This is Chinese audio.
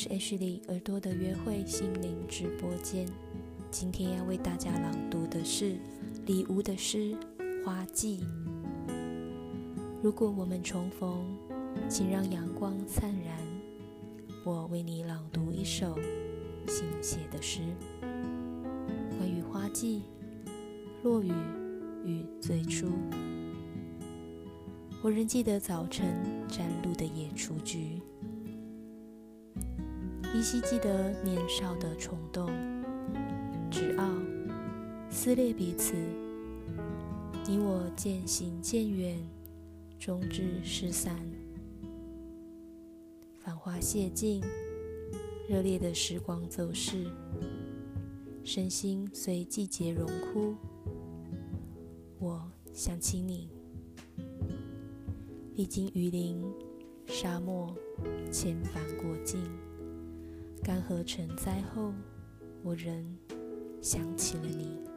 是 H 里耳朵的约会心灵直播间。今天要为大家朗读的是李吴的诗《花季》。如果我们重逢，请让阳光灿然。我为你朗读一首新写的诗，关于花季、落雨与最初。我仍记得早晨展露的野雏菊。依稀记得年少的冲动，执拗，撕裂彼此。你我渐行渐远，终至失散。繁花谢尽，热烈的时光走逝，身心随季节荣枯。我想起你，历经雨林、沙漠，千帆过境。干涸成灾后，我仍想起了你。